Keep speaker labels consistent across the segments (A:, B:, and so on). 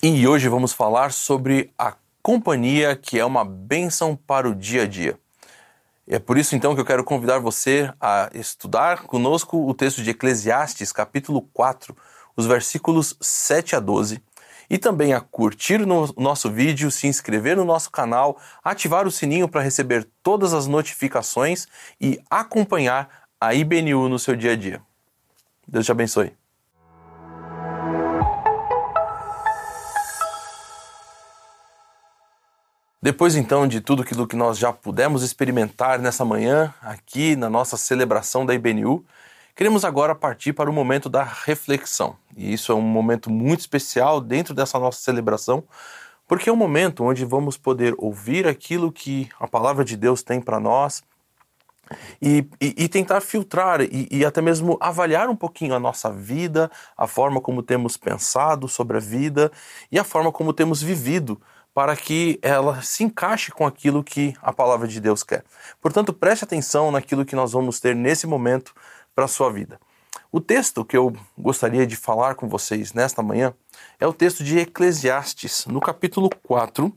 A: E hoje vamos falar sobre a companhia que é uma bênção para o dia a dia. É por isso então que eu quero convidar você a estudar conosco o texto de Eclesiastes, capítulo 4, os versículos 7 a 12, e também a curtir no nosso vídeo, se inscrever no nosso canal, ativar o sininho para receber todas as notificações e acompanhar a IBNU no seu dia a dia. Deus te abençoe. Depois então de tudo aquilo que nós já pudemos experimentar nessa manhã, aqui na nossa celebração da IBNU, queremos agora partir para o momento da reflexão. E isso é um momento muito especial dentro dessa nossa celebração, porque é um momento onde vamos poder ouvir aquilo que a palavra de Deus tem para nós e, e, e, tentar filtrar e, e até mesmo avaliar um pouquinho a nossa vida, a forma como temos pensado sobre a vida e a forma como temos vivido para que ela se encaixe com aquilo que a palavra de Deus quer. Portanto, preste atenção naquilo que nós vamos ter nesse momento para a sua vida. O texto que eu gostaria de falar com vocês nesta manhã é o texto de Eclesiastes, no capítulo 4,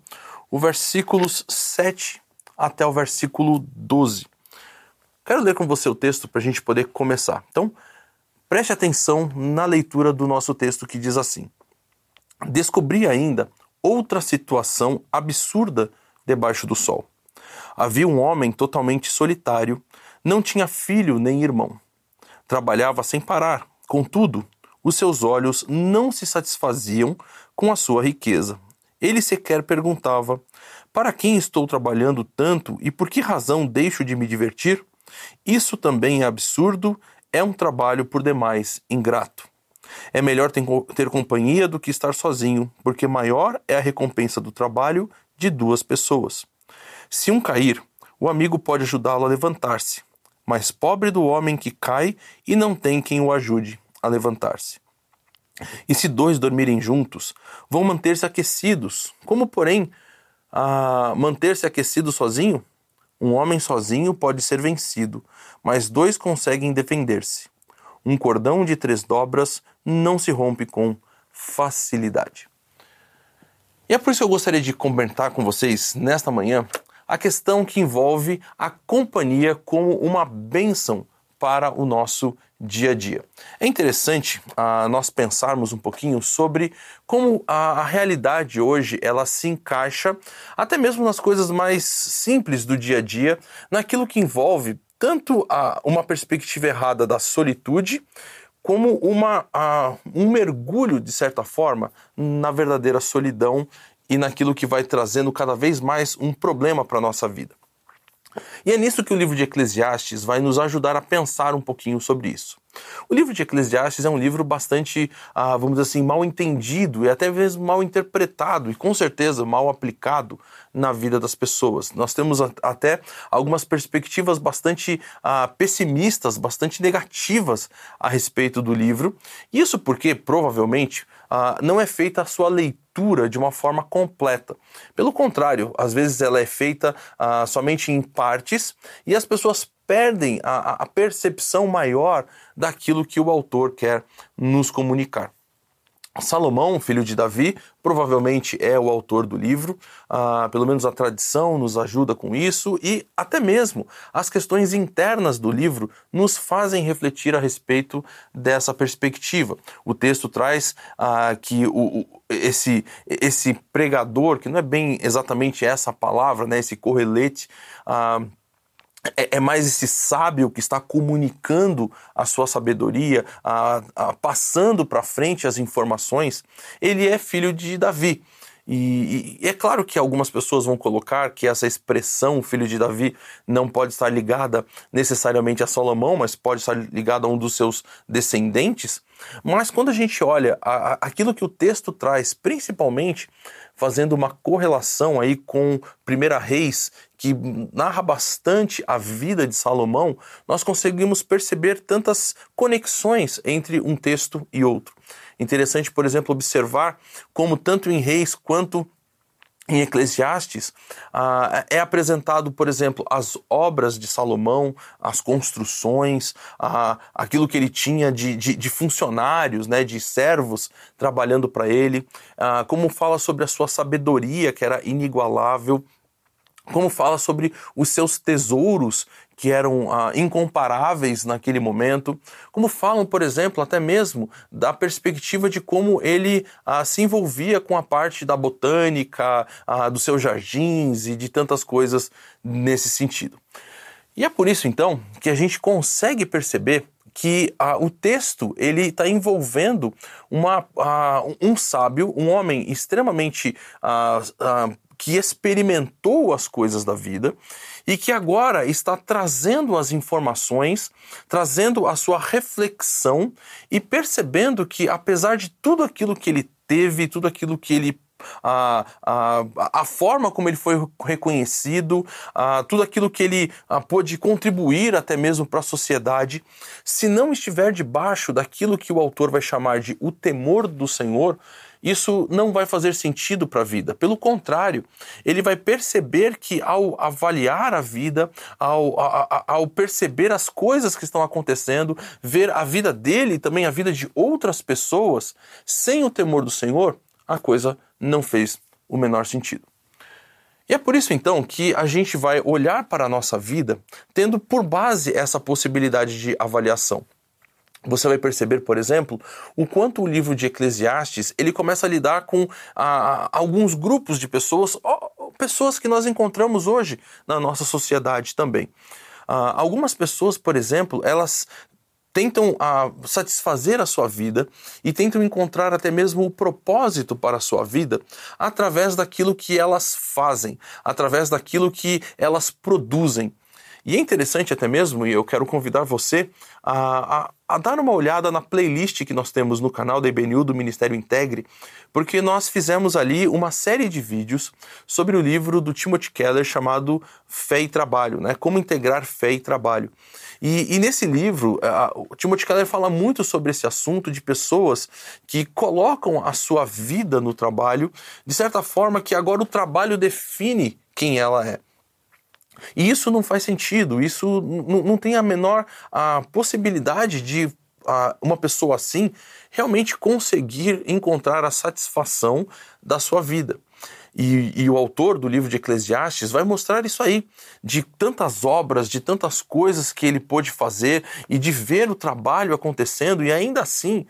A: o versículos 7 até o versículo 12. Quero ler com você o texto para a gente poder começar. Então, preste atenção na leitura do nosso texto que diz assim: Descobri ainda outra situação absurda debaixo do sol. Havia um homem totalmente solitário, não tinha filho nem irmão. Trabalhava sem parar, contudo, os seus olhos não se satisfaziam com a sua riqueza. Ele sequer perguntava: Para quem estou trabalhando tanto e por que razão deixo de me divertir? Isso também é absurdo, é um trabalho por demais ingrato. É melhor ter companhia do que estar sozinho, porque maior é a recompensa do trabalho de duas pessoas. Se um cair, o amigo pode ajudá-lo a levantar-se, mas pobre do homem que cai e não tem quem o ajude a levantar-se. E se dois dormirem juntos, vão manter-se aquecidos. Como, porém, manter-se aquecido sozinho? Um homem sozinho pode ser vencido, mas dois conseguem defender-se. Um cordão de três dobras não se rompe com facilidade. E é por isso que eu gostaria de comentar com vocês nesta manhã a questão que envolve a companhia como uma bênção para o nosso dia a dia. É interessante uh, nós pensarmos um pouquinho sobre como a, a, realidade hoje ela se encaixa até mesmo nas coisas mais simples do dia a dia, naquilo que envolve tanto a, uma perspectiva errada da solitude como uma, a, um mergulho, de certa forma, na verdadeira solidão e naquilo que vai trazendo cada vez mais um problema para a nossa vida. E é nisso que o livro de Eclesiastes vai nos ajudar a pensar um pouquinho sobre isso. O livro de Eclesiastes é um livro bastante, ah, vamos dizer assim, mal entendido e até mesmo mal interpretado e com certeza mal aplicado na vida das pessoas. Nós temos até algumas perspectivas bastante ah, pessimistas, bastante negativas a respeito do livro. Isso porque, provavelmente, ah, não é feita a sua leitura de uma forma completa. Pelo contrário, às vezes ela é feita ah, somente em partes e as pessoas perdem a, a percepção maior daquilo que o autor quer nos comunicar. Salomão, filho de Davi, provavelmente é o autor do livro, ah, pelo menos a tradição nos ajuda com isso, e até mesmo as questões internas do livro nos fazem refletir a respeito dessa perspectiva. O texto traz ah, que o, o, esse, esse pregador, que não é bem exatamente essa palavra, né, esse correlete, ah, é, é, mais esse sábio que está comunicando a sua sabedoria, a, a, passando para frente as informações. Ele é filho de Davi. E, e, é claro que algumas pessoas vão colocar que essa expressão filho de Davi não pode estar ligada necessariamente a Salomão, mas pode estar ligada a um dos seus descendentes. Mas quando a gente olha a, a, aquilo que o texto traz, principalmente fazendo uma correlação aí com Primeira Reis, que narra bastante a vida de Salomão, nós conseguimos perceber tantas conexões entre um texto e outro. Interessante, por exemplo, observar como tanto em Reis quanto em Eclesiastes, ah, é apresentado, por exemplo, as obras de Salomão, as construções, ah, aquilo que ele tinha de, de, de funcionários, né, de servos trabalhando para ele, ah, como fala sobre a sua sabedoria, que era inigualável, como fala sobre os seus tesouros que eram ah, incomparáveis naquele momento, como falam, por exemplo, até mesmo da perspectiva de como ele ah, se envolvia com a parte da botânica, ah, dos seus jardins e de tantas coisas nesse sentido. E é por isso então que a gente consegue perceber que ah, o texto ele está envolvendo uma, ah, um sábio, um homem extremamente ah, que experimentou as coisas da vida e que agora está trazendo as informações, trazendo a sua reflexão e percebendo que, apesar de tudo aquilo que ele teve, tudo aquilo que ele a, a, a forma como ele foi reconhecido, a, tudo aquilo que ele a, pôde contribuir até mesmo para a sociedade, se não estiver debaixo daquilo que o autor vai chamar de o temor do Senhor, isso não vai fazer sentido para a vida. Pelo contrário, ele vai perceber que ao avaliar a vida, ao, a, ao perceber as coisas que estão acontecendo, ver a vida dele e também a vida de outras pessoas, sem o temor do Senhor, a coisa não fez o menor sentido. E é por isso então que a gente vai olhar para a nossa vida tendo por base essa possibilidade de avaliação você vai perceber, por exemplo, o quanto o livro de Eclesiastes ele começa a lidar com ah, alguns grupos de pessoas, pessoas que nós encontramos hoje na nossa sociedade também. Ah, algumas pessoas, por exemplo, elas tentam ah, satisfazer a sua vida e tentam encontrar até mesmo o propósito para a sua vida através daquilo que elas fazem, através daquilo que elas produzem. E é interessante até mesmo, e eu quero convidar você a, a, a, dar uma olhada na playlist que nós temos no canal da IBNU do Ministério Integre, porque nós fizemos ali uma série de vídeos sobre o livro do Timothy Keller chamado Fé e Trabalho, né? Como integrar fé e trabalho. E, e nesse livro, a, o Timothy Keller fala muito sobre esse assunto de pessoas que colocam a sua vida no trabalho, de certa forma que agora o trabalho define quem ela é. E isso não faz sentido, isso não tem a menor a possibilidade de a, uma pessoa assim realmente conseguir encontrar a satisfação da sua vida. E, e, o autor do livro de Eclesiastes vai mostrar isso aí, de tantas obras, de tantas coisas que ele pôde fazer e de ver o trabalho acontecendo e ainda assim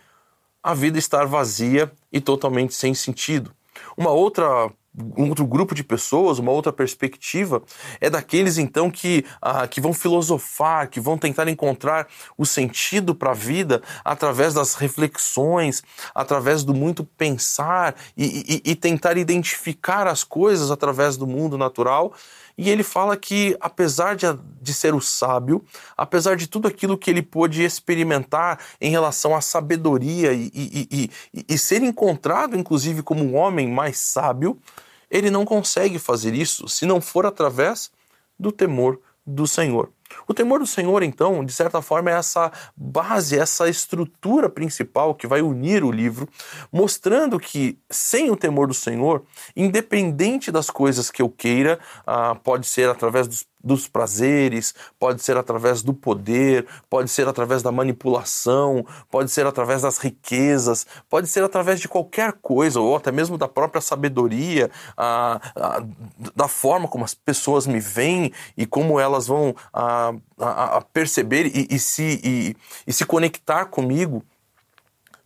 A: a vida estar vazia e totalmente sem sentido. Uma outra um outro grupo de pessoas, uma outra perspectiva, é daqueles então que, ah, que vão filosofar, que vão tentar encontrar o sentido para a vida através das reflexões, através do muito pensar e, e, e tentar identificar as coisas através do mundo natural e ele fala que, apesar de, de ser o sábio, apesar de tudo aquilo que ele pôde experimentar em relação à sabedoria e, e, e, e ser encontrado, inclusive, como um homem mais sábio, ele não consegue fazer isso se não for através do temor do Senhor. O temor do Senhor, então, de certa forma, é essa base, essa estrutura principal que vai unir o livro, mostrando que sem o temor do Senhor, independente das coisas que eu queira, ah, pode ser através dos dos prazeres, pode ser através do poder, pode ser através da manipulação, pode ser através das riquezas, pode ser através de qualquer coisa, ou até mesmo da própria sabedoria, a, a, da forma como as pessoas me veem e como elas vão a, a perceber e, e se, e, e se conectar comigo.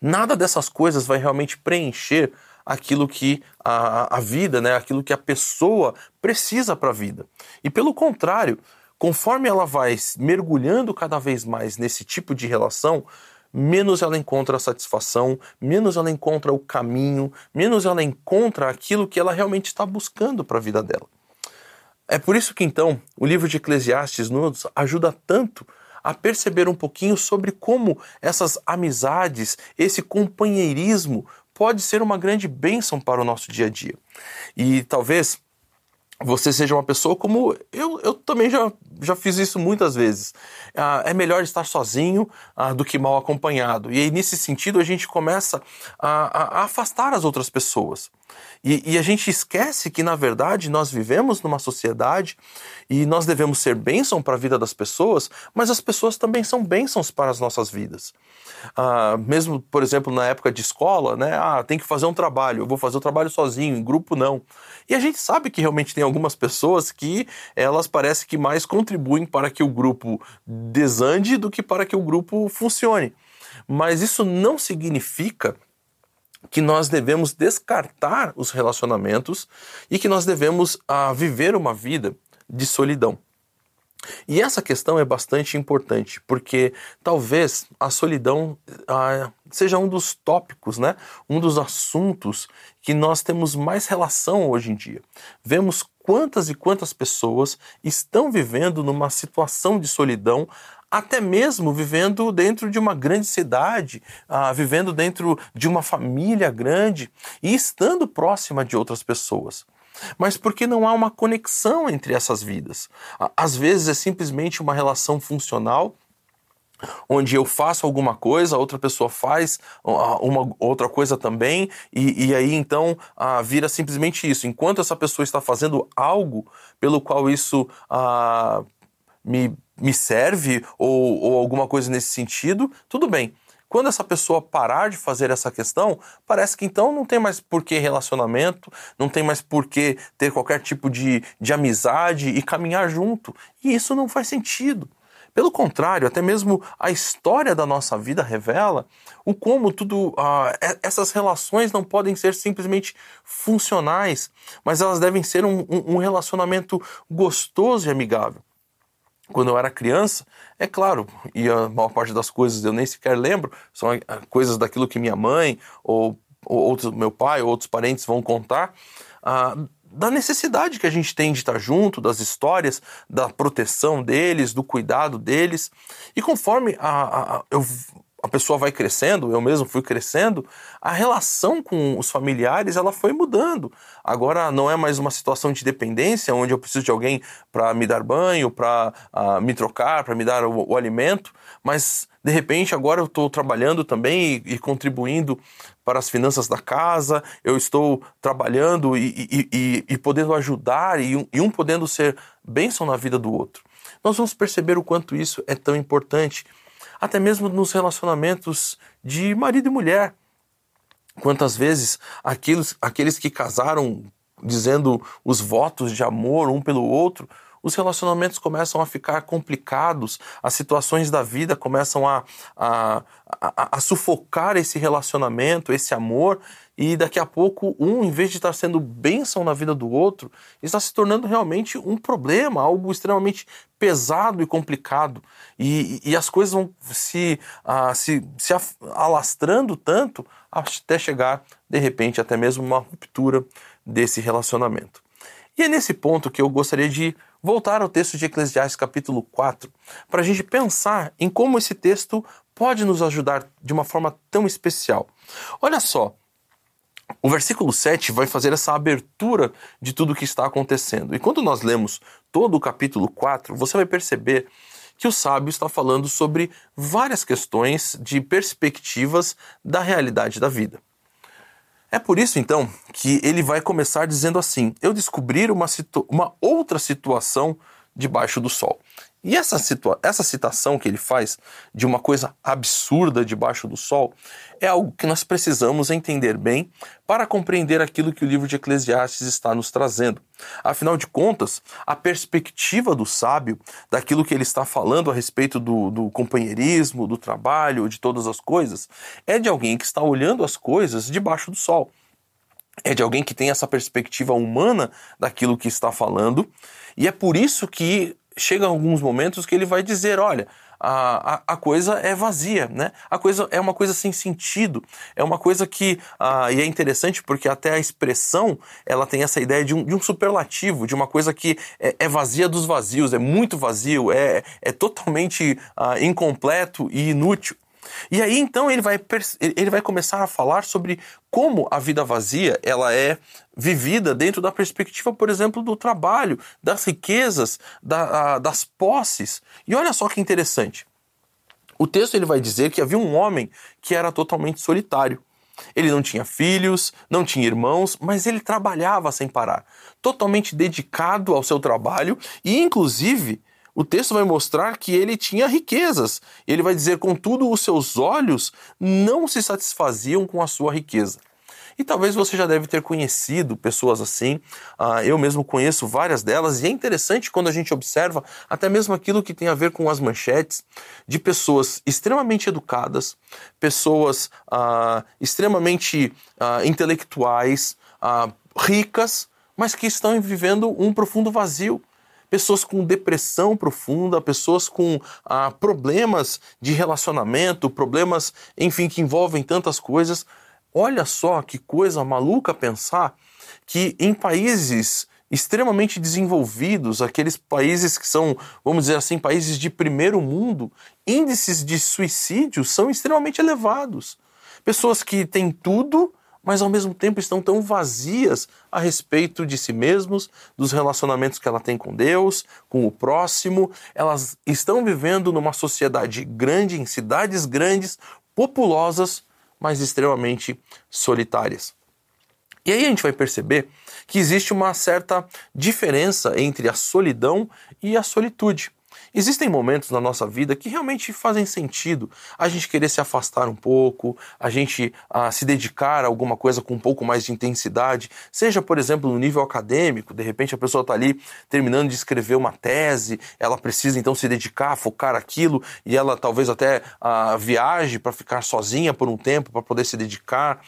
A: Nada dessas coisas vai realmente preencher aquilo que a, a vida, né, aquilo que a pessoa precisa para a vida. E pelo contrário, conforme ela vai mergulhando cada vez mais nesse tipo de relação, menos ela encontra a satisfação, menos ela encontra o caminho, menos ela encontra aquilo que ela realmente está buscando para a vida dela. É por isso que então o livro de Eclesiastes nos ajuda tanto a perceber um pouquinho sobre como essas amizades, esse companheirismo pode ser uma grande bênção para o nosso dia a dia. E talvez você seja uma pessoa como eu, eu também já, já fiz isso muitas vezes. Ah, é melhor estar sozinho ah, do que mal acompanhado. E aí, nesse sentido, a gente começa a, a afastar as outras pessoas. E, e, a gente esquece que, na verdade, nós vivemos numa sociedade e nós devemos ser bênção para a vida das pessoas, mas as pessoas também são bênçãos para as nossas vidas. Ah, mesmo, por exemplo, na época de escola, né? Ah, tem que fazer um trabalho, eu vou fazer o trabalho sozinho, em grupo não. E a gente sabe que realmente tem algumas pessoas que elas parecem que mais contribuem para que o grupo desande do que para que o grupo funcione. Mas isso não significa que nós devemos descartar os relacionamentos e que nós devemos ah, viver uma vida de solidão. E essa questão é bastante importante, porque talvez a solidão ah, seja um dos tópicos, né? um dos assuntos que nós temos mais relação hoje em dia. Vemos quantas e quantas pessoas estão vivendo numa situação de solidão até mesmo vivendo dentro de uma grande cidade, ah, vivendo dentro de uma família grande e estando próxima de outras pessoas. Mas porque não há uma conexão entre essas vidas. Às vezes é simplesmente uma relação funcional onde eu faço alguma coisa, outra pessoa faz uma outra coisa também, e, e aí então ah, vira simplesmente isso. Enquanto essa pessoa está fazendo algo pelo qual isso ah, me me serve ou, ou alguma coisa nesse sentido, tudo bem. Quando essa pessoa parar de fazer essa questão, parece que então não tem mais por que relacionamento, não tem mais por que ter qualquer tipo de, de amizade e caminhar junto. E isso não faz sentido. Pelo contrário, até mesmo a história da nossa vida revela o como tudo uh, essas relações não podem ser simplesmente funcionais, mas elas devem ser um, um relacionamento gostoso e amigável. Quando eu era criança, é claro, e a maior parte das coisas eu nem sequer lembro, são coisas daquilo que minha mãe ou, ou outros, meu pai ou outros parentes vão contar, ah, da necessidade que a gente tem de estar junto, das histórias, da proteção deles, do cuidado deles. E conforme a, a, eu a pessoa vai crescendo, eu mesmo fui crescendo, a relação com os familiares ela foi mudando. Agora não é mais uma situação de dependência, onde eu preciso de alguém para me dar banho, para uh, ah, me trocar, para me dar o, o, alimento, mas de repente agora eu estou trabalhando também e, e, contribuindo para as finanças da casa, eu estou trabalhando e, e, e podendo ajudar e um, e um podendo ser bênção na vida do outro. Nós vamos perceber o quanto isso é tão importante até mesmo nos relacionamentos de marido e mulher. Quantas vezes aqueles, aqueles que casaram dizendo os votos de amor um pelo outro, os relacionamentos começam a ficar complicados, as situações da vida começam a, a, a, a sufocar esse relacionamento, esse amor, e daqui a pouco um, em vez de estar sendo bênção na vida do outro, está se tornando realmente um problema, algo extremamente pesado e complicado. E, e as coisas vão se, uh, se, se alastrando tanto até chegar, de repente, até mesmo uma ruptura desse relacionamento. E é nesse ponto que eu gostaria de voltar ao texto de Eclesiastes capítulo 4, para a gente pensar em como esse texto pode nos ajudar de uma forma tão especial. Olha só, o versículo 7 vai fazer essa abertura de tudo o que está acontecendo. E quando nós lemos todo o capítulo 4, você vai perceber que o sábio está falando sobre várias questões de perspectivas da realidade da vida. É por isso, então, que ele vai começar dizendo assim: Eu descobri uma, uma outra situação debaixo do sol. E essa, essa citação que ele faz de uma coisa absurda debaixo do sol é algo que nós precisamos entender bem para compreender aquilo que o livro de Eclesiastes está nos trazendo. Afinal de contas, a perspectiva do sábio, daquilo que ele está falando a respeito do, do companheirismo, do trabalho, de todas as coisas, é de alguém que está olhando as coisas debaixo do sol é de alguém que tem essa perspectiva humana daquilo que está falando, e é por isso que chega alguns momentos que ele vai dizer: olha, a, a, a, coisa é vazia, né? A coisa é uma coisa sem sentido, é uma coisa que ah, e é interessante porque até a expressão ela tem essa ideia de um, de um superlativo, de uma coisa que é, é, vazia dos vazios, é muito vazio, é, é totalmente ah, incompleto e inútil. E aí então ele vai, ele vai começar a falar sobre como a vida vazia ela é vivida dentro da perspectiva, por exemplo, do trabalho, das riquezas, da, das posses. E olha só que interessante. O texto ele vai dizer que havia um homem que era totalmente solitário. Ele não tinha filhos, não tinha irmãos, mas ele trabalhava sem parar, totalmente dedicado ao seu trabalho e, inclusive, o texto vai mostrar que ele tinha riquezas. Ele vai dizer, contudo, os seus olhos não se satisfaziam com a sua riqueza. E talvez você já deve ter conhecido pessoas assim. Uh, eu mesmo conheço várias delas, e é interessante quando a gente observa até mesmo aquilo que tem a ver com as manchetes de pessoas extremamente educadas, pessoas uh, extremamente uh, intelectuais, ricas, mas que estão vivendo um profundo vazio pessoas com depressão profunda, pessoas com ah, problemas de relacionamento, problemas, enfim, que envolvem tantas coisas. Olha só que coisa maluca pensar que em países extremamente desenvolvidos, aqueles países que são, vamos dizer assim, países de primeiro mundo, índices de suicídio são extremamente elevados. Pessoas que têm tudo, mas ao mesmo tempo estão tão vazias a respeito de si mesmos, dos relacionamentos que ela tem com Deus, com o próximo. Elas estão vivendo numa sociedade grande, em cidades grandes, populosas, mas extremamente solitárias. E aí a gente vai perceber que existe uma certa diferença entre a solidão e a solitude. Existem momentos na nossa vida que realmente fazem sentido a gente querer se afastar um pouco, a gente a, se dedicar a alguma coisa com um pouco mais de intensidade, seja, por exemplo, no nível acadêmico, de repente a pessoa está ali terminando de escrever uma tese, ela precisa então se dedicar, focar aquilo e ela talvez até a, viaje para ficar sozinha por um tempo para poder se dedicar.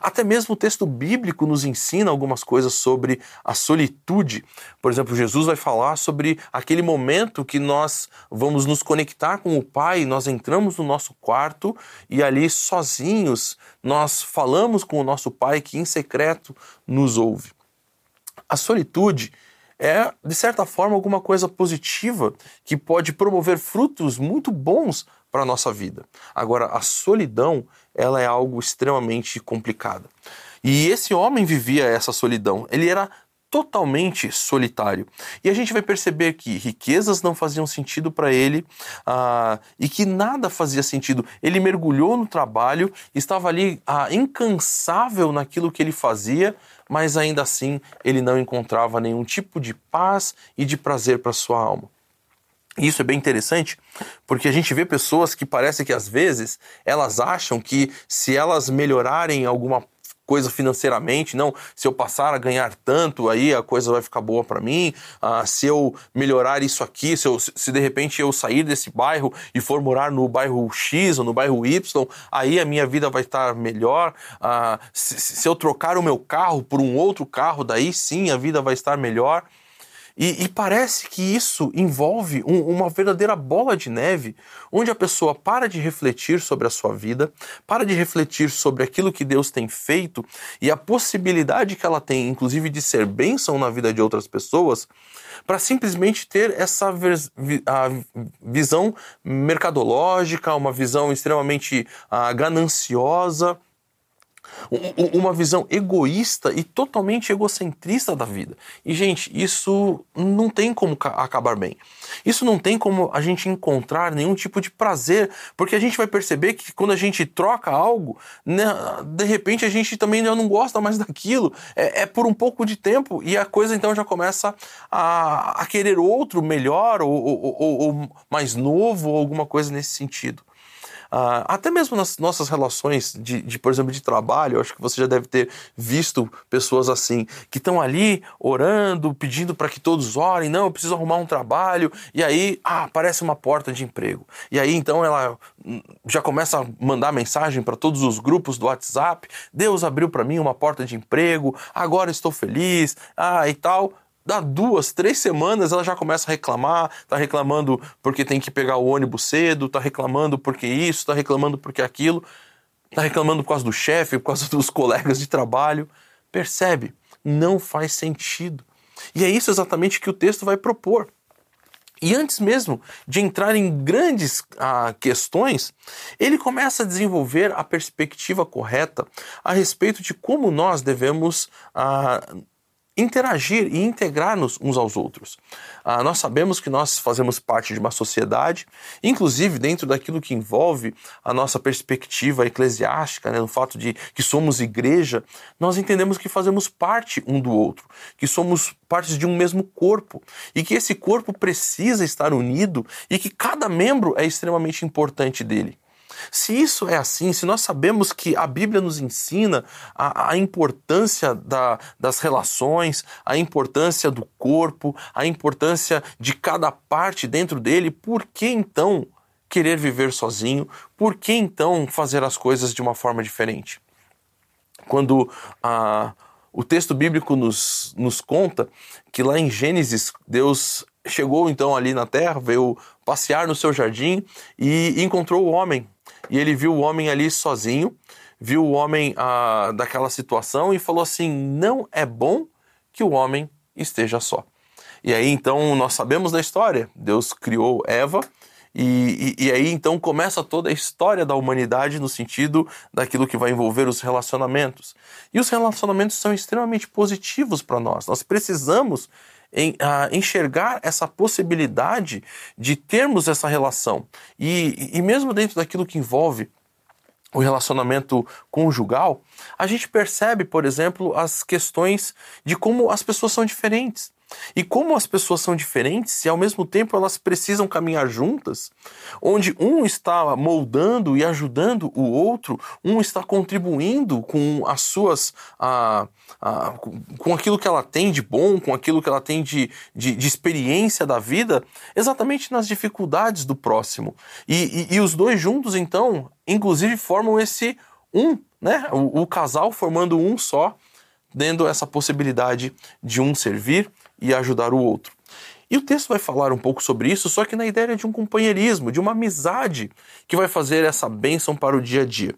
A: Até mesmo o texto bíblico nos ensina algumas coisas sobre a solitude. Por exemplo, Jesus vai falar sobre aquele momento que nós vamos nos conectar com o Pai, nós entramos no nosso quarto e ali sozinhos nós falamos com o nosso Pai que em secreto nos ouve. A solitude é, de certa forma, alguma coisa positiva que pode promover frutos muito bons para a nossa vida. Agora, a solidão, ela é algo extremamente complicado. E esse homem vivia essa solidão. Ele era totalmente solitário. E a gente vai perceber que riquezas não faziam sentido para ele ah, e que nada fazia sentido. Ele mergulhou no trabalho, estava ali ah, incansável naquilo que ele fazia, mas ainda assim ele não encontrava nenhum tipo de paz e de prazer para sua alma. Isso é bem interessante, porque a gente vê pessoas que parece que às vezes elas acham que se elas melhorarem alguma coisa financeiramente, não, se eu passar a ganhar tanto, aí a coisa vai ficar boa para mim, ah, se eu melhorar isso aqui, se, eu, se de repente eu sair desse bairro e for morar no bairro X ou no bairro Y, aí a minha vida vai estar melhor, ah, se, se eu trocar o meu carro por um outro carro, daí sim a vida vai estar melhor. E, e, parece que isso envolve um, uma verdadeira bola de neve, onde a pessoa para de refletir sobre a sua vida, para de refletir sobre aquilo que Deus tem feito e a possibilidade que ela tem, inclusive, de ser bênção na vida de outras pessoas, para simplesmente ter essa visão mercadológica, uma visão extremamente uh, gananciosa uma visão egoísta e totalmente egocentrista da vida. E, gente, isso não tem como acabar bem. Isso não tem como a gente encontrar nenhum tipo de prazer, porque a gente vai perceber que quando a gente troca algo, né, de repente a gente também não gosta mais daquilo. É, é, por um pouco de tempo e a coisa então já começa a, a querer outro melhor ou, ou, ou, ou mais novo ou alguma coisa nesse sentido. Uh, até mesmo nas nossas relações de, de, por exemplo, de trabalho, eu acho que você já deve ter visto pessoas assim, que estão ali orando, pedindo para que todos orem, não, eu preciso arrumar um trabalho, e aí, ah, aparece uma porta de emprego. E aí, então, ela hum, já começa a mandar mensagem para todos os grupos do WhatsApp, Deus abriu para mim uma porta de emprego, agora estou feliz, ah, e tal dá duas, três semanas ela já começa a reclamar, tá reclamando porque tem que pegar o ônibus cedo, tá reclamando porque isso, tá reclamando porque aquilo, tá reclamando por causa do chefe, por causa dos colegas de trabalho. Percebe? Não faz sentido. E é isso exatamente que o texto vai propor. E antes mesmo de entrar em grandes ah, questões, ele começa a desenvolver a perspectiva correta a respeito de como nós devemos ah, interagir e integrar-nos uns aos outros. Ah, nós sabemos que nós fazemos parte de uma sociedade, inclusive dentro daquilo que envolve a nossa perspectiva eclesiástica, né, no fato de que somos igreja, nós entendemos que fazemos parte um do outro, que somos partes de um mesmo corpo e que esse corpo precisa estar unido e que cada membro é extremamente importante dele. Se isso é assim, se nós sabemos que a Bíblia nos ensina a, a importância da, das relações, a importância do corpo, a importância de cada parte dentro dele, por que então querer viver sozinho? Por que então fazer as coisas de uma forma diferente? Quando a. O texto bíblico nos, nos conta que lá em Gênesis, Deus chegou então ali na terra, veio passear no seu jardim e encontrou o homem e ele viu o homem ali sozinho, viu o homem ah, daquela situação e falou assim: não é bom que o homem esteja só. E aí então nós sabemos da história: Deus criou Eva. E, e, e, aí então começa toda a história da humanidade no sentido daquilo que vai envolver os relacionamentos. E os relacionamentos são extremamente positivos para nós. Nós precisamos em, enxergar essa possibilidade de termos essa relação. E, e mesmo dentro daquilo que envolve o relacionamento conjugal, a gente percebe, por exemplo, as questões de como as pessoas são diferentes. E como as pessoas são diferentes e ao mesmo tempo elas precisam caminhar juntas, onde um está moldando e ajudando o outro, um está contribuindo com as suas. Ah, ah, com aquilo que ela tem de bom, com aquilo que ela tem de, de, de experiência da vida, exatamente nas dificuldades do próximo. E, e, e, os dois juntos, então, inclusive formam esse um, né? O, o casal formando um só, dando essa possibilidade de um servir e ajudar o outro. E o texto vai falar um pouco sobre isso, só que na ideia de um companheirismo, de uma amizade que vai fazer essa bênção para o dia a dia.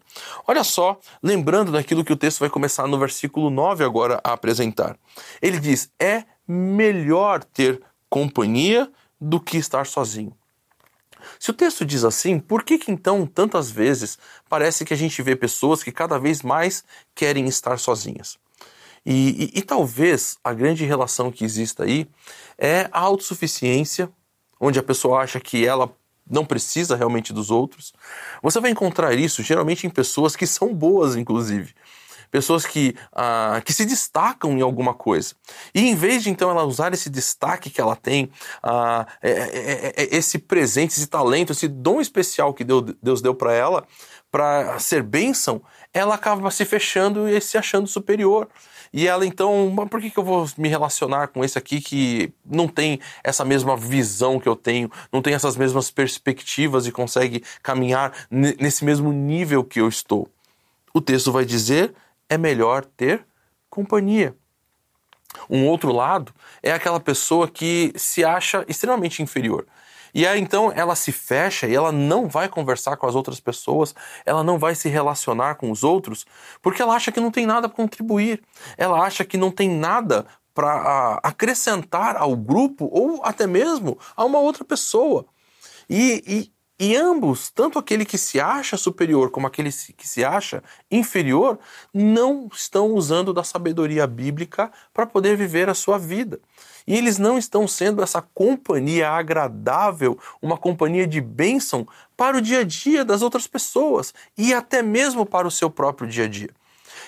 A: Olha só, lembrando daquilo que o texto vai começar no versículo 9 agora a apresentar. Ele diz: É melhor ter companhia do que estar sozinho. Se o texto diz assim, por que, que então tantas vezes parece que a gente vê pessoas que cada vez mais querem estar sozinhas? E, e, e, talvez a grande relação que exista aí é a autossuficiência, onde a pessoa acha que ela não precisa realmente dos outros. Você vai encontrar isso geralmente em pessoas que são boas, inclusive. Pessoas que, ah, que se destacam em alguma coisa. E em vez de então ela usar esse destaque que ela tem, ah, é, é, é, esse presente, esse talento, esse dom especial que Deus deu para ela, para ser bênção, ela acaba se fechando e se achando superior. E ela então, por que, que eu vou me relacionar com esse aqui que não tem essa mesma visão que eu tenho, não tem essas mesmas perspectivas e consegue caminhar nesse mesmo nível que eu estou? O texto vai dizer: é melhor ter companhia. Um outro lado é aquela pessoa que se acha extremamente inferior. E aí então ela se fecha e ela não vai conversar com as outras pessoas, ela não vai se relacionar com os outros, porque ela acha que não tem nada para contribuir, ela acha que não tem nada para acrescentar ao grupo ou até mesmo a uma outra pessoa. E, e, e ambos, tanto aquele que se acha superior como aquele que se acha inferior, não estão usando da sabedoria bíblica para poder viver a sua vida. E eles não estão sendo essa companhia agradável, uma companhia de bênção para o dia a dia das outras pessoas e até mesmo para o seu próprio dia a dia.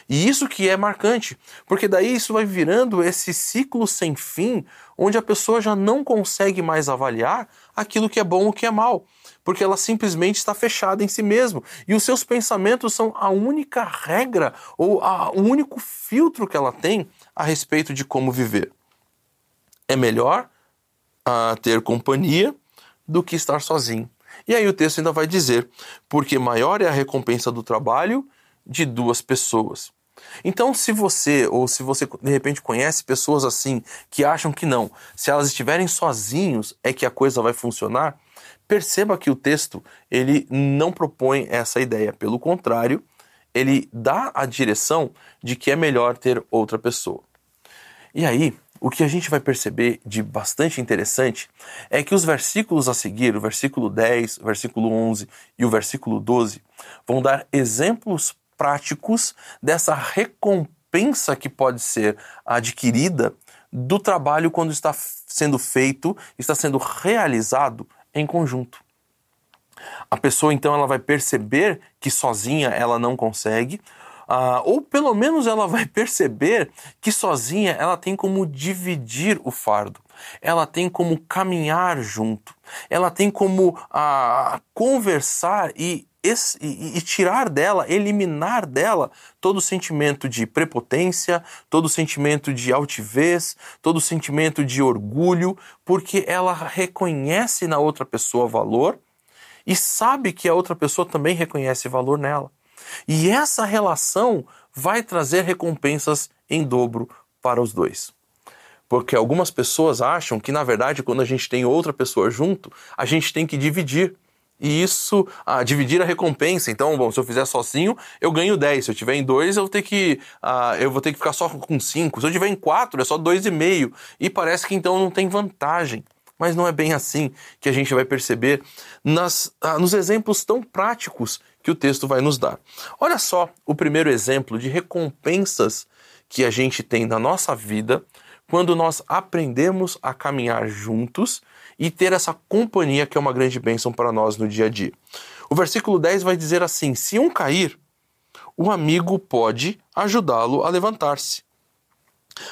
A: E isso que é marcante, porque daí isso vai virando esse ciclo sem fim, onde a pessoa já não consegue mais avaliar aquilo que é bom ou que é mal, porque ela simplesmente está fechada em si mesma e os seus pensamentos são a única regra ou a, o único filtro que ela tem a respeito de como viver é melhor uh, ter companhia do que estar sozinho. E aí o texto ainda vai dizer: porque maior é a recompensa do trabalho de duas pessoas. Então, se você ou se você de repente conhece pessoas assim que acham que não, se elas estiverem sozinhos é que a coisa vai funcionar, perceba que o texto ele não propõe essa ideia, pelo contrário, ele dá a direção de que é melhor ter outra pessoa. E aí, o que a gente vai perceber de bastante interessante é que os versículos a seguir, o versículo 10, o versículo 11 e o versículo 12, vão dar exemplos práticos dessa recompensa que pode ser adquirida do trabalho quando está sendo feito, está sendo realizado em conjunto. A pessoa então ela vai perceber que sozinha ela não consegue, Uh, ou pelo menos ela vai perceber que sozinha ela tem como dividir o fardo, ela tem como caminhar junto, ela tem como uh, conversar e, e, tirar dela, eliminar dela todo sentimento de prepotência, todo sentimento de altivez, todo sentimento de orgulho, porque ela reconhece na outra pessoa valor e sabe que a outra pessoa também reconhece valor nela. E essa relação vai trazer recompensas em dobro para os dois. Porque algumas pessoas acham que, na verdade, quando a gente tem outra pessoa junto, a gente tem que dividir. E isso, ah, dividir a recompensa. Então, bom, se eu fizer sozinho, eu ganho 10. Se eu tiver em dois, eu vou ter que, ah, eu vou ter que ficar só com 5. Se eu tiver em quatro, é só 2,5. E parece que então não tem vantagem. Mas não é bem assim que a gente vai perceber nas, ah, nos exemplos tão práticos que o texto vai nos dar. Olha só o primeiro exemplo de recompensas que a gente tem na nossa vida quando nós aprendemos a caminhar juntos e ter essa companhia que é uma grande bênção para nós no dia a dia. O versículo 10 vai dizer assim: Se um cair, o amigo pode ajudá-lo a levantar-se.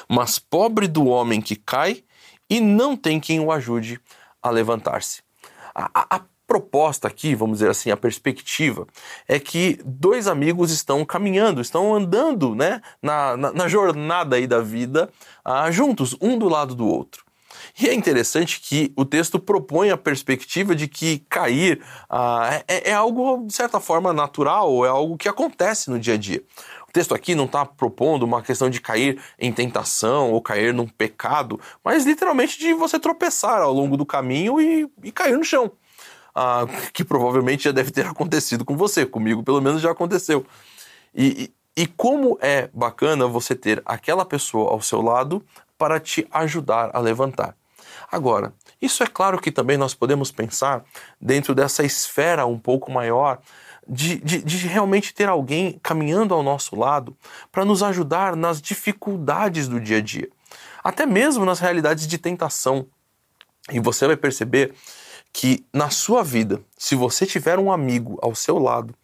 A: Mas pobre do homem que cai e não tem quem o ajude a levantar-se. A, a, proposta aqui, vamos dizer assim, a perspectiva, é que dois amigos estão caminhando, estão andando né, na, na, na jornada aí da vida ah, juntos, um do lado do outro. E é interessante que o texto propõe a perspectiva de que cair ah, é, é, algo, de certa forma, natural, é algo que acontece no dia a dia. O texto aqui não está propondo uma questão de cair em tentação ou cair num pecado, mas literalmente de você tropeçar ao longo do caminho e, e cair no chão ah, que provavelmente já deve ter acontecido com você, comigo pelo menos já aconteceu. E, e, e como é bacana você ter aquela pessoa ao seu lado para te ajudar a levantar. Agora, isso é claro que também nós podemos pensar dentro dessa esfera um pouco maior de, de, de, realmente ter alguém caminhando ao nosso lado para nos ajudar nas dificuldades do dia a dia, até mesmo nas realidades de tentação. E você vai perceber que na sua vida, se você tiver um amigo ao seu lado,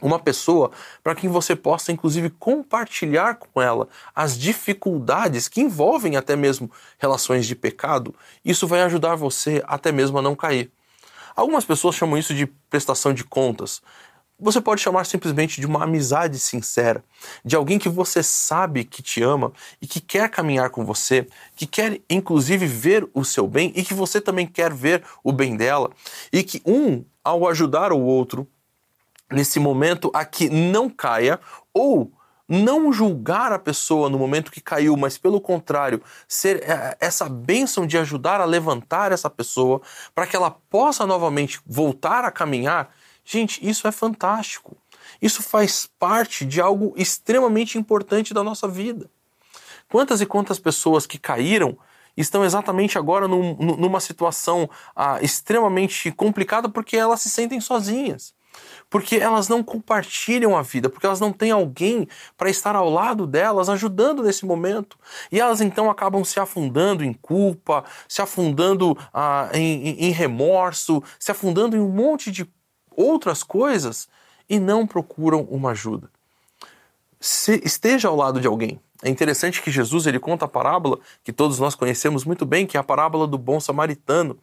A: uma pessoa para quem você possa inclusive compartilhar com ela as dificuldades que envolvem até mesmo relações de pecado, isso vai ajudar você até mesmo a não cair. Algumas pessoas chamam isso de prestação de contas. Você pode chamar simplesmente de uma amizade sincera, de alguém que você sabe que te ama e que quer caminhar com você, que quer inclusive ver o seu bem e que você também quer ver o bem dela, e que um, ao ajudar o outro nesse momento a que não caia, ou não julgar a pessoa no momento que caiu, mas pelo contrário, ser é, essa bênção de ajudar a levantar essa pessoa para que ela possa novamente voltar a caminhar Gente, isso é fantástico. Isso faz parte de algo extremamente importante da nossa vida. Quantas e quantas pessoas que caíram estão exatamente agora num, numa situação ah, extremamente complicada porque elas se sentem sozinhas. Porque elas não compartilham a vida, porque elas não têm alguém para estar ao lado delas, ajudando nesse momento. E elas então acabam se afundando em culpa, se afundando ah, em, em remorso, se afundando em um monte de outras coisas e não procuram uma ajuda. Se esteja ao lado de alguém. É interessante que Jesus ele conta a parábola que todos nós conhecemos muito bem, que é a parábola do bom samaritano,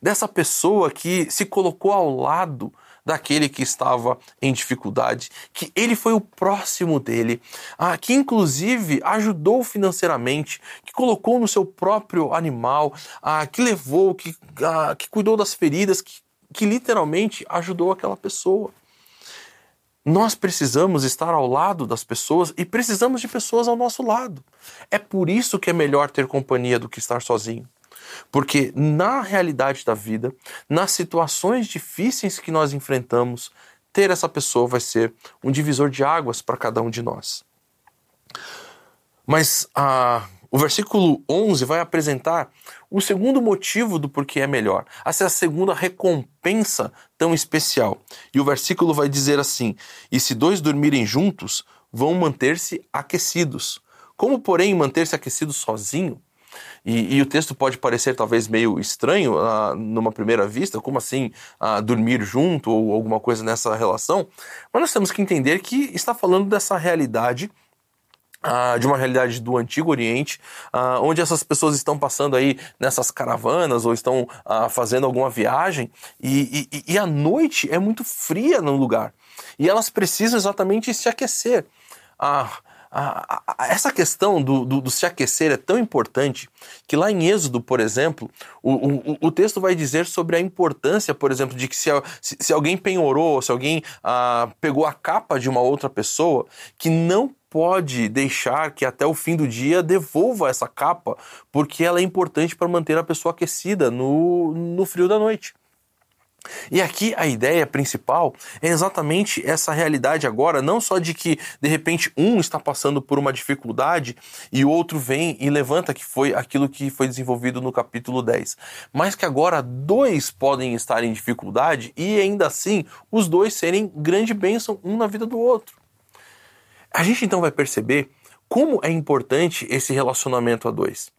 A: dessa pessoa que se colocou ao lado daquele que estava em dificuldade, que ele foi o próximo dele, ah, que inclusive ajudou financeiramente, que colocou no seu próprio animal, ah, que levou, que, ah, que cuidou das feridas, que que literalmente ajudou aquela pessoa. Nós precisamos estar ao lado das pessoas e precisamos de pessoas ao nosso lado. É por isso que é melhor ter companhia do que estar sozinho. Porque na realidade da vida, nas situações difíceis que nós enfrentamos, ter essa pessoa vai ser um divisor de águas para cada um de nós. Mas ah, O versículo 11 vai apresentar o segundo motivo do porquê é melhor, essa é a segunda recompensa tão especial. E o versículo vai dizer assim: E se dois dormirem juntos, vão manter-se aquecidos. Como, porém, manter-se aquecido sozinho? E, e, o texto pode parecer talvez meio estranho uh, numa primeira vista, como assim uh, dormir junto ou alguma coisa nessa relação, mas nós temos que entender que está falando dessa realidade Uh, de uma realidade do Antigo Oriente, uh, onde essas pessoas estão passando aí nessas caravanas ou estão uh, fazendo alguma viagem e, e, e, a noite é muito fria no lugar e elas precisam exatamente se aquecer. Essa questão do, do, do, se aquecer é tão importante que lá em Êxodo, por exemplo, o, o, o texto vai dizer sobre a importância, por exemplo, de que se, se, se alguém penhorou, se alguém pegou a capa de uma outra pessoa, que não pode deixar que até o fim do dia devolva essa capa, porque ela é importante para manter a pessoa aquecida no, no frio da noite. E aqui a ideia principal é exatamente essa realidade agora, não só de que de repente um está passando por uma dificuldade e o outro vem e levanta, que foi aquilo que foi desenvolvido no capítulo 10, mas que agora dois podem estar em dificuldade e ainda assim os dois serem grande bênção um na vida do outro. A gente então vai perceber como é importante esse relacionamento a dois.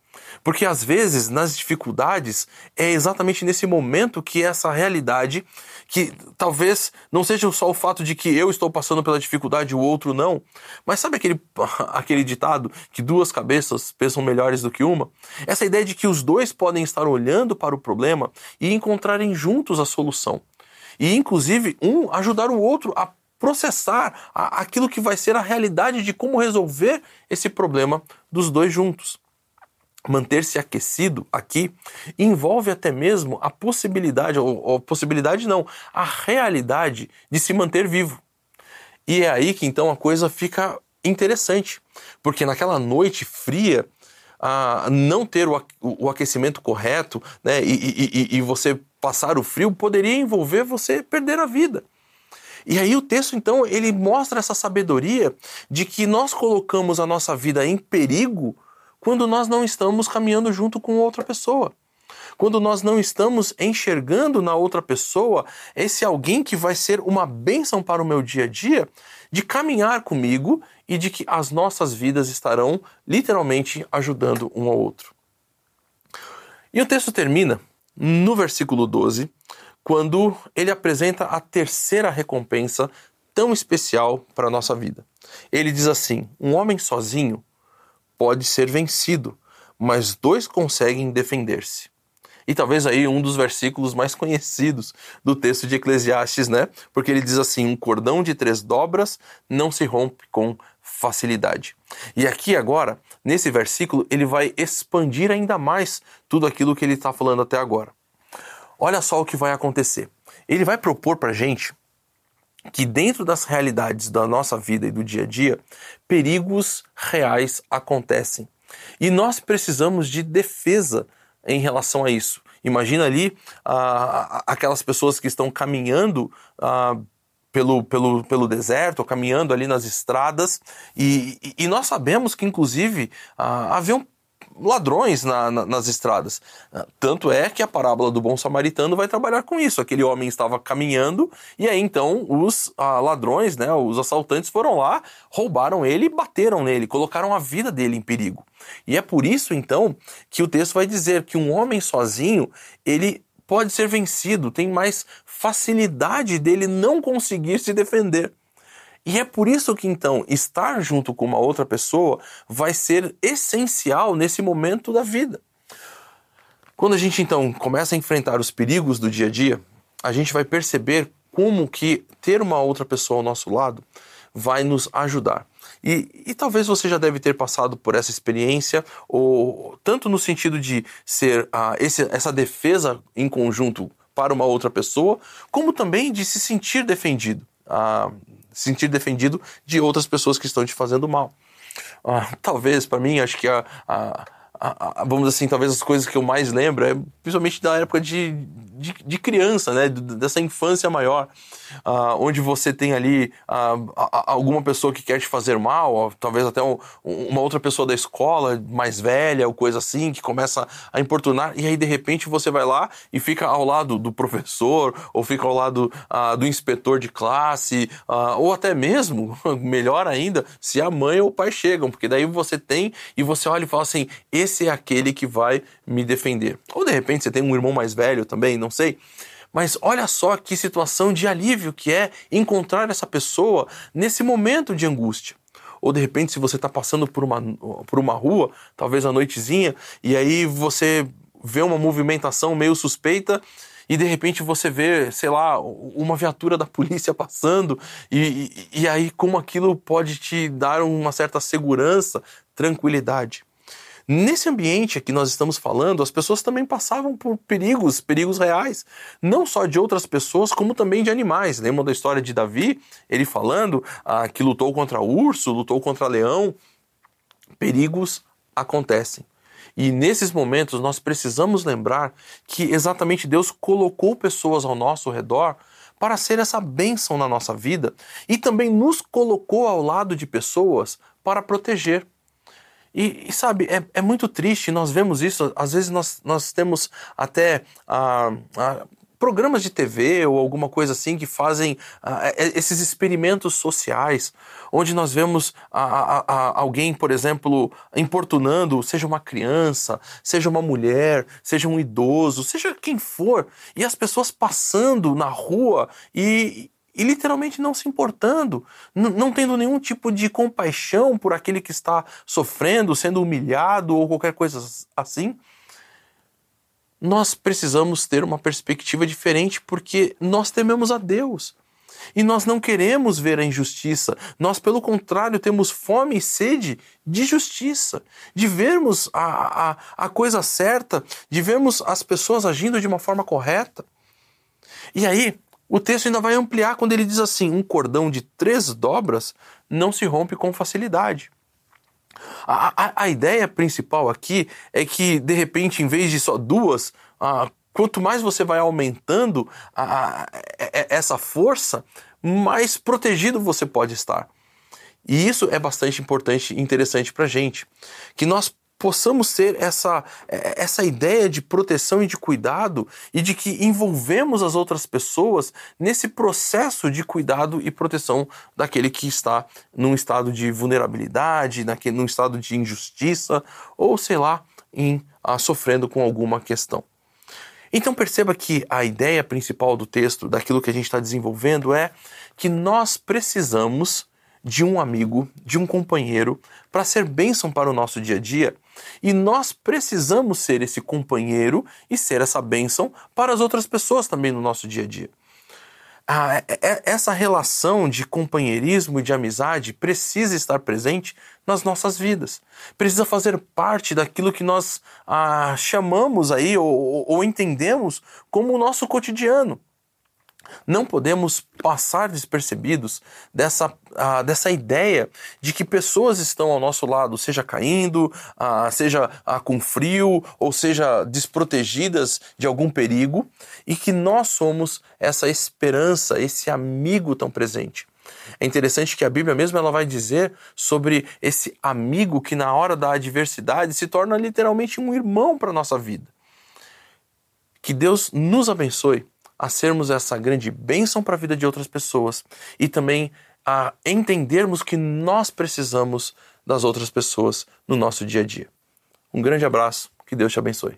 A: Porque às vezes, nas dificuldades, é exatamente nesse momento que essa realidade, que talvez não seja só o fato de que eu estou passando pela dificuldade e o outro não, mas sabe aquele, aquele ditado que duas cabeças pensam melhores do que uma? Essa ideia de que os dois podem estar olhando para o problema e encontrarem juntos a solução. E inclusive um ajudar o outro a processar aquilo que vai ser a realidade de como resolver esse problema dos dois juntos. Manter-se aquecido aqui envolve até mesmo a possibilidade, ou, ou possibilidade não, a realidade de se manter vivo. E é aí que então a coisa fica interessante, porque naquela noite fria, não ter o, o, aquecimento correto né, e, e, e você passar o frio poderia envolver você perder a vida. E aí o texto então ele mostra essa sabedoria de que nós colocamos a nossa vida em perigo quando nós não estamos caminhando junto com outra pessoa. Quando nós não estamos enxergando na outra pessoa esse alguém que vai ser uma bênção para o meu dia a dia, de caminhar comigo e de que as nossas vidas estarão literalmente ajudando um ao outro. E o texto termina no versículo 12 quando ele apresenta a terceira recompensa tão especial para a nossa vida. Ele diz assim: um homem sozinho pode ser vencido, mas dois conseguem defender-se. E talvez aí um dos versículos mais conhecidos do texto de Eclesiastes, né? Porque ele diz assim: um cordão de três dobras não se rompe com facilidade. E aqui agora, nesse versículo, ele vai expandir ainda mais tudo aquilo que ele está falando até agora. Olha só o que vai acontecer. Ele vai propor para gente que dentro das realidades da nossa vida e do dia a dia, perigos reais acontecem. E nós precisamos de defesa em relação a isso. Imagina ali ah, aquelas pessoas que estão caminhando ah, pelo, pelo, pelo deserto, caminhando ali nas estradas, e, e, nós sabemos que, inclusive, ah, ladrões na, na, nas estradas. Ah, tanto é que a parábola do bom samaritano vai trabalhar com isso. Aquele homem estava caminhando e aí então os ah, ladrões, né, os assaltantes foram lá, roubaram ele bateram nele, colocaram a vida dele em perigo. E é por isso então que o texto vai dizer que um homem sozinho, ele pode ser vencido, tem mais facilidade dele não conseguir se defender. E é por isso que então estar junto com uma outra pessoa vai ser essencial nesse momento da vida. Quando a gente então começa a enfrentar os perigos do dia a dia, a gente vai perceber como que ter uma outra pessoa ao nosso lado vai nos ajudar. E, e, talvez você já deve ter passado por essa experiência, ou tanto no sentido de ser uh, esse, essa defesa em conjunto para uma outra pessoa, como também de se sentir defendido. Uh, sentir defendido de outras pessoas que estão te fazendo mal. Ah, talvez, para mim, acho que a, a, vamos dizer assim, talvez as coisas que eu mais lembro é principalmente da época de, de, de criança, né? Dessa infância maior, uh, onde você tem ali uh, alguma pessoa que quer te fazer mal, talvez até um, uma outra pessoa da escola mais velha ou coisa assim, que começa a importunar, e aí de repente você vai lá e fica ao lado do professor, ou fica ao lado uh, do inspetor de classe, ou até mesmo, melhor ainda, se a mãe ou o pai chegam, porque daí você tem e você olha e fala assim: é aquele que vai me defender. Ou de repente você tem um irmão mais velho também, não sei. Mas olha só que situação de alívio que é encontrar essa pessoa nesse momento de angústia. Ou de repente, se você está passando por uma, por uma rua, talvez à noitezinha, e aí você vê uma movimentação meio suspeita e de repente você vê, sei lá, uma viatura da polícia passando, e, e, e aí como aquilo pode te dar uma certa segurança, tranquilidade. Nesse ambiente que nós estamos falando, as pessoas também passavam por perigos, perigos reais, não só de outras pessoas, como também de animais. Lembram da história de Davi? Ele falando ah, que lutou contra urso, lutou contra leão. Perigos acontecem. E nesses momentos nós precisamos lembrar que exatamente Deus colocou pessoas ao nosso redor para ser essa bênção na nossa vida e também nos colocou ao lado de pessoas para proteger. E, e sabe, é, é, muito triste, nós vemos isso, às vezes nós, nós temos até ah, ah, programas de TV ou alguma coisa assim que fazem ah, é, esses experimentos sociais, onde nós vemos alguém, por exemplo, importunando, seja uma criança, seja uma mulher, seja um idoso, seja quem for, e as pessoas passando na rua e, e literalmente não se importando, não tendo nenhum tipo de compaixão por aquele que está sofrendo, sendo humilhado ou qualquer coisa assim, nós precisamos ter uma perspectiva diferente porque nós tememos a Deus. E nós não queremos ver a injustiça, nós, pelo contrário, temos fome e sede de justiça, de vermos a, a, a coisa certa, de vermos as pessoas agindo de uma forma correta. E aí, o texto ainda vai ampliar quando ele diz assim: um cordão de três dobras não se rompe com facilidade. A, a, a ideia principal aqui é que, de repente, em vez de só duas, ah, quanto mais você vai aumentando a, essa força, mais protegido você pode estar. E isso é bastante importante e interessante para a gente. Que nós possamos ter essa, é, essa ideia de proteção e de cuidado e de que envolvemos as outras pessoas nesse processo de cuidado e proteção daquele que está num estado de vulnerabilidade, naquele, num estado de injustiça ou, sei lá, em, ah, sofrendo com alguma questão. Então perceba que a ideia principal do texto, daquilo que a gente está desenvolvendo, é que nós precisamos de um amigo, de um companheiro, para ser bênção para o nosso dia a dia. E nós precisamos ser esse companheiro e ser essa bênção para as outras pessoas também no nosso dia a dia. Ah, é, é, essa relação de companheirismo e de amizade precisa estar presente nas nossas vidas. Precisa fazer parte daquilo que nós ah, chamamos aí ou, ou entendemos como o nosso cotidiano. Não podemos passar despercebidos dessa, uh, dessa ideia de que pessoas estão ao nosso lado, seja caindo, uh, seja uh, com frio, ou seja desprotegidas de algum perigo, e que nós somos essa esperança, esse amigo tão presente. É interessante que a Bíblia mesmo ela vai dizer sobre esse amigo que na hora da adversidade se torna literalmente um irmão para a nossa vida. Que Deus nos abençoe a sermos essa grande bênção para a vida de outras pessoas e também a entendermos que nós precisamos das outras pessoas no nosso dia a dia. Um grande abraço, que Deus te abençoe.